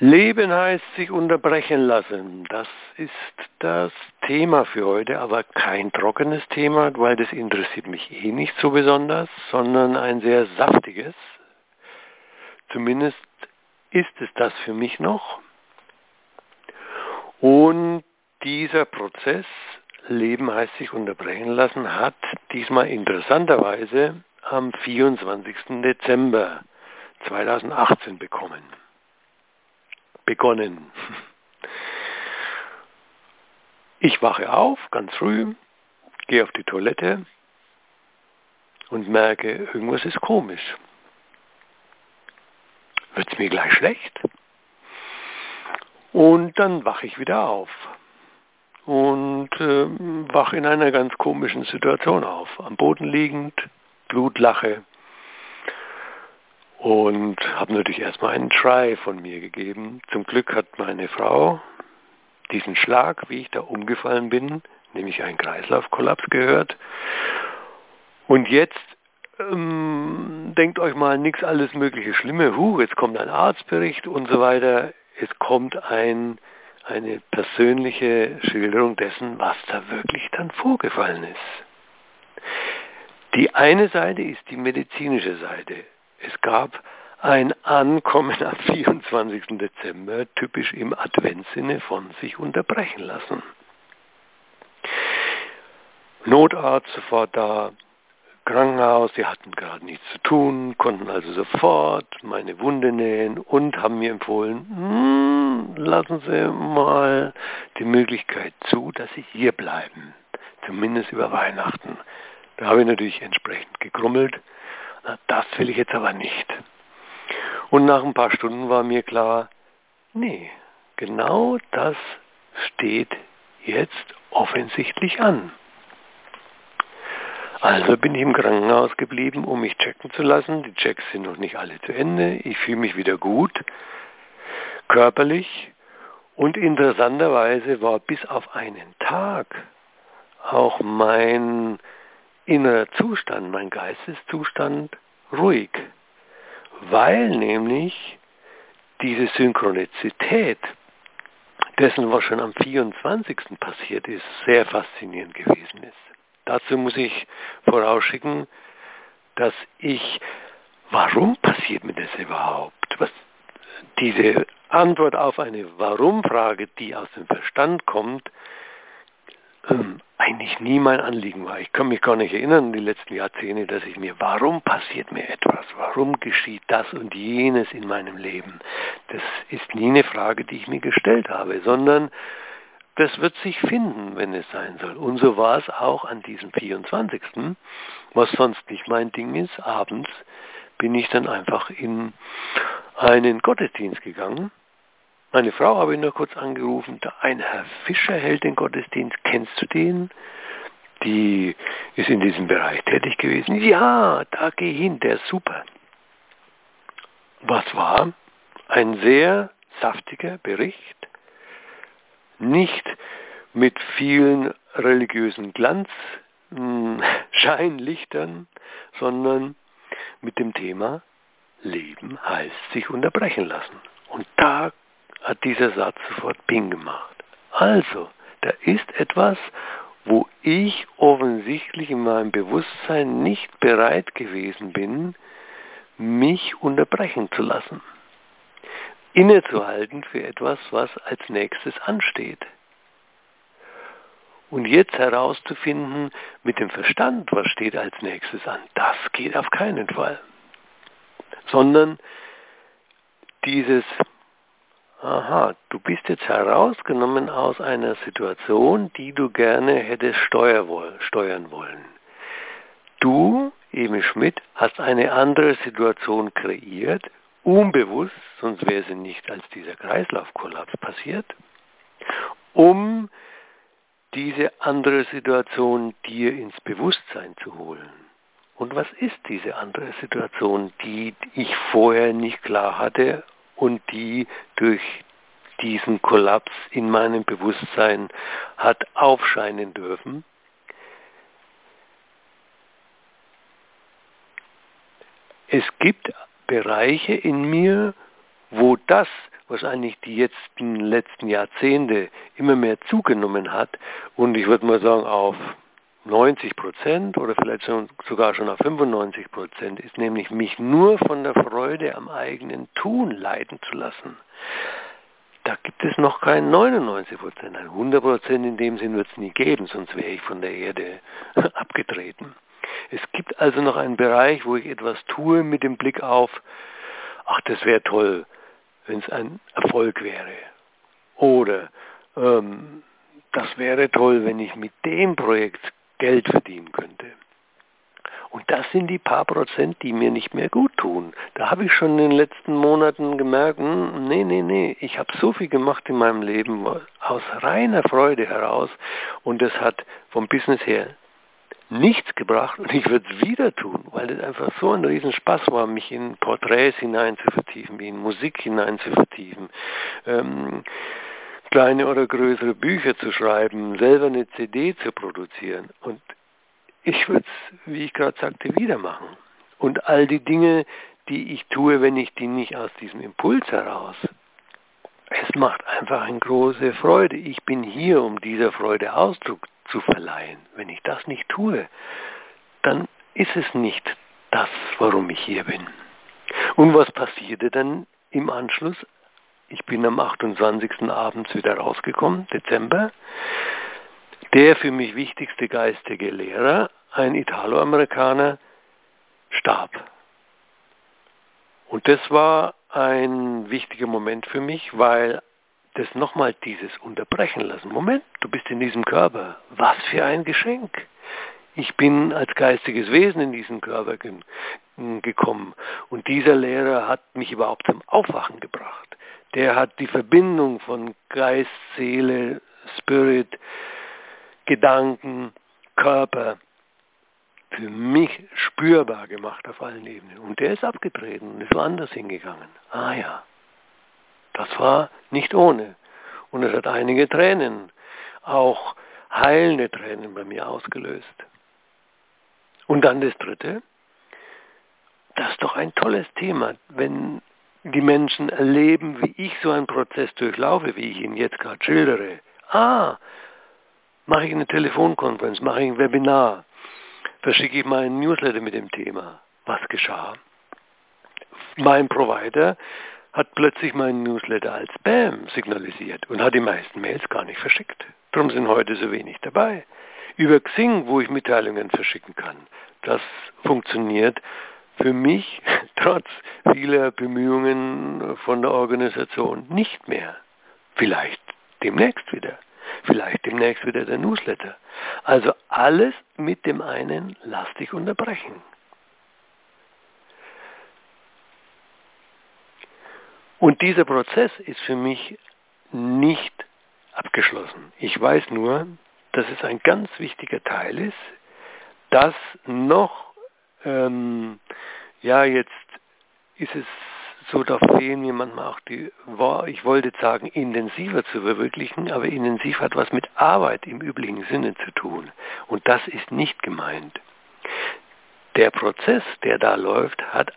Leben heißt sich unterbrechen lassen. Das ist das Thema für heute, aber kein trockenes Thema, weil das interessiert mich eh nicht so besonders, sondern ein sehr saftiges. Zumindest ist es das für mich noch. Und dieser Prozess, Leben heißt sich unterbrechen lassen, hat diesmal interessanterweise am 24. Dezember 2018 bekommen begonnen. Ich wache auf, ganz früh, gehe auf die Toilette und merke, irgendwas ist komisch. Wird es mir gleich schlecht? Und dann wache ich wieder auf und äh, wache in einer ganz komischen Situation auf. Am Boden liegend, Blutlache, und habe natürlich erstmal einen Try von mir gegeben. Zum Glück hat meine Frau diesen Schlag, wie ich da umgefallen bin, nämlich einen Kreislaufkollaps gehört. Und jetzt ähm, denkt euch mal nichts alles mögliche Schlimme, huh, jetzt kommt ein Arztbericht und so weiter. Es kommt ein, eine persönliche Schilderung dessen, was da wirklich dann vorgefallen ist. Die eine Seite ist die medizinische Seite. Es gab ein Ankommen am 24. Dezember, typisch im Adventsinne von sich unterbrechen lassen. Notarzt sofort da, Krankenhaus, sie hatten gerade nichts zu tun, konnten also sofort meine Wunde nähen und haben mir empfohlen, hm, lassen Sie mal die Möglichkeit zu, dass Sie hier bleiben, zumindest über Weihnachten. Da habe ich natürlich entsprechend gegrummelt das will ich jetzt aber nicht. Und nach ein paar Stunden war mir klar, nee, genau das steht jetzt offensichtlich an. Also bin ich im Krankenhaus geblieben, um mich checken zu lassen. Die Checks sind noch nicht alle zu Ende. Ich fühle mich wieder gut, körperlich. Und interessanterweise war bis auf einen Tag auch mein innerer Zustand, mein Geisteszustand ruhig, weil nämlich diese Synchronizität dessen, was schon am 24. passiert ist, sehr faszinierend gewesen ist. Dazu muss ich vorausschicken, dass ich, warum passiert mir das überhaupt? Was, diese Antwort auf eine Warum-Frage, die aus dem Verstand kommt, ähm, eigentlich nie mein Anliegen war. Ich kann mich gar nicht erinnern, die letzten Jahrzehnte, dass ich mir, warum passiert mir etwas? Warum geschieht das und jenes in meinem Leben? Das ist nie eine Frage, die ich mir gestellt habe, sondern das wird sich finden, wenn es sein soll. Und so war es auch an diesem 24., was sonst nicht mein Ding ist. Abends bin ich dann einfach in einen Gottesdienst gegangen meine Frau habe ich nur kurz angerufen, ein Herr Fischer hält den Gottesdienst, kennst du den? Die ist in diesem Bereich tätig gewesen. Ja, da geh hin, der ist super. Was war? Ein sehr saftiger Bericht, nicht mit vielen religiösen Glanzscheinlichtern, hm, sondern mit dem Thema Leben heißt sich unterbrechen lassen. Und da hat dieser Satz sofort Ping gemacht. Also, da ist etwas, wo ich offensichtlich in meinem Bewusstsein nicht bereit gewesen bin, mich unterbrechen zu lassen. Innezuhalten für etwas, was als nächstes ansteht. Und jetzt herauszufinden mit dem Verstand, was steht als nächstes an, das geht auf keinen Fall. Sondern dieses aha, du bist jetzt herausgenommen aus einer Situation, die du gerne hättest steuern wollen. Du, Emil Schmidt, hast eine andere Situation kreiert, unbewusst, sonst wäre sie nicht als dieser Kreislaufkollaps passiert, um diese andere Situation dir ins Bewusstsein zu holen. Und was ist diese andere Situation, die ich vorher nicht klar hatte und die durch diesen Kollaps in meinem Bewusstsein hat aufscheinen dürfen. Es gibt Bereiche in mir, wo das, wahrscheinlich die jetzt letzten Jahrzehnte immer mehr zugenommen hat und ich würde mal sagen auf 90 Prozent oder vielleicht sogar schon auf 95 Prozent ist nämlich mich nur von der Freude am eigenen Tun leiten zu lassen. Da gibt es noch kein 99 Prozent. Ein 100 Prozent in dem Sinn wird es nie geben, sonst wäre ich von der Erde abgetreten. Es gibt also noch einen Bereich, wo ich etwas tue mit dem Blick auf, ach, das wäre toll, wenn es ein Erfolg wäre. Oder ähm, das wäre toll, wenn ich mit dem Projekt Geld verdienen könnte. Und das sind die paar Prozent, die mir nicht mehr gut tun. Da habe ich schon in den letzten Monaten gemerkt, hm, nee, nee, nee, ich habe so viel gemacht in meinem Leben aus reiner Freude heraus und das hat vom Business her nichts gebracht und ich würde es wieder tun, weil es einfach so ein Riesenspaß war, mich in Porträts hinein zu vertiefen, in Musik hinein zu vertiefen, ähm, kleine oder größere Bücher zu schreiben, selber eine CD zu produzieren und ich würde es, wie ich gerade sagte, wieder machen. Und all die Dinge, die ich tue, wenn ich die nicht aus diesem Impuls heraus, es macht einfach eine große Freude. Ich bin hier, um dieser Freude Ausdruck zu verleihen. Wenn ich das nicht tue, dann ist es nicht das, warum ich hier bin. Und was passierte dann im Anschluss? Ich bin am 28. abends wieder rausgekommen, Dezember. Der für mich wichtigste geistige Lehrer, ein Italoamerikaner, starb. Und das war ein wichtiger Moment für mich, weil das nochmal dieses Unterbrechen lassen. Moment, du bist in diesem Körper. Was für ein Geschenk. Ich bin als geistiges Wesen in diesen Körper ge gekommen. Und dieser Lehrer hat mich überhaupt zum Aufwachen gebracht. Der hat die Verbindung von Geist, Seele, Spirit, Gedanken, Körper für mich spürbar gemacht auf allen Ebenen. Und der ist abgetreten und ist woanders hingegangen. Ah ja, das war nicht ohne. Und es hat einige Tränen, auch heilende Tränen bei mir ausgelöst. Und dann das Dritte, das ist doch ein tolles Thema, wenn die Menschen erleben, wie ich so einen Prozess durchlaufe, wie ich ihn jetzt gerade schildere. Ah, mache ich eine Telefonkonferenz, mache ich ein Webinar, verschicke ich meinen Newsletter mit dem Thema. Was geschah? Mein Provider hat plötzlich meinen Newsletter als Spam signalisiert und hat die meisten Mails gar nicht verschickt. Darum sind heute so wenig dabei. Über Xing, wo ich Mitteilungen verschicken kann, das funktioniert für mich trotz vieler Bemühungen von der Organisation nicht mehr. Vielleicht demnächst wieder. Vielleicht demnächst wieder der Newsletter. Also alles mit dem einen, lass dich unterbrechen. Und dieser Prozess ist für mich nicht abgeschlossen. Ich weiß nur, dass es ein ganz wichtiger Teil ist, dass noch, ähm, ja, jetzt ist es so, da fehlen mir manchmal auch die, ich wollte sagen, intensiver zu verwirklichen, aber intensiv hat was mit Arbeit im üblichen Sinne zu tun. Und das ist nicht gemeint. Der Prozess, der da läuft, hat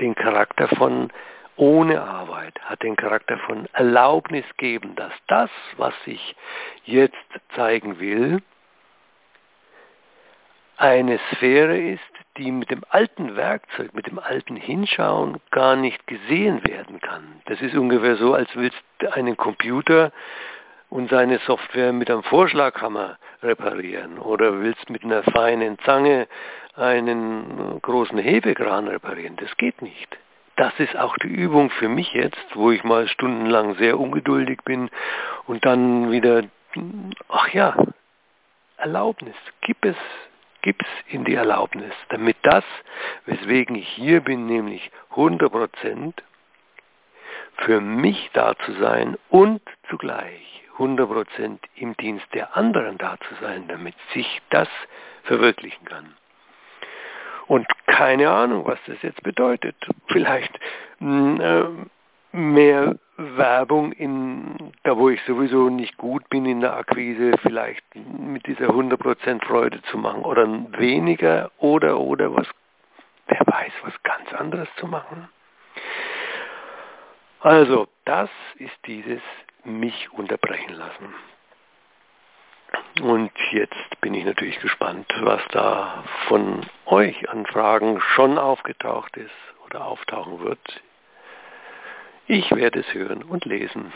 den Charakter von ohne Arbeit, hat den Charakter von Erlaubnis geben, dass das, was sich jetzt zeigen will, eine Sphäre ist, die mit dem alten Werkzeug, mit dem alten Hinschauen gar nicht gesehen werden kann. Das ist ungefähr so, als willst du einen Computer und seine Software mit einem Vorschlaghammer reparieren oder willst mit einer feinen Zange einen großen Hebekran reparieren. Das geht nicht das ist auch die Übung für mich jetzt, wo ich mal stundenlang sehr ungeduldig bin und dann wieder, ach ja, Erlaubnis, gib es, gib's in die Erlaubnis, damit das, weswegen ich hier bin, nämlich 100 Prozent, für mich da zu sein und zugleich 100 Prozent im Dienst der anderen da zu sein, damit sich das verwirklichen kann. Und keine Ahnung, was das jetzt bedeutet. Vielleicht hm, äh, mehr Werbung in, da wo ich sowieso nicht gut bin in der Akquise, vielleicht mit dieser 100% Freude zu machen oder weniger oder, oder was, wer weiß, was ganz anderes zu machen. Also, das ist dieses mich unterbrechen lassen. Und jetzt bin ich natürlich gespannt, was da von euch an Fragen schon aufgetaucht ist oder auftauchen wird. Ich werde es hören und lesen.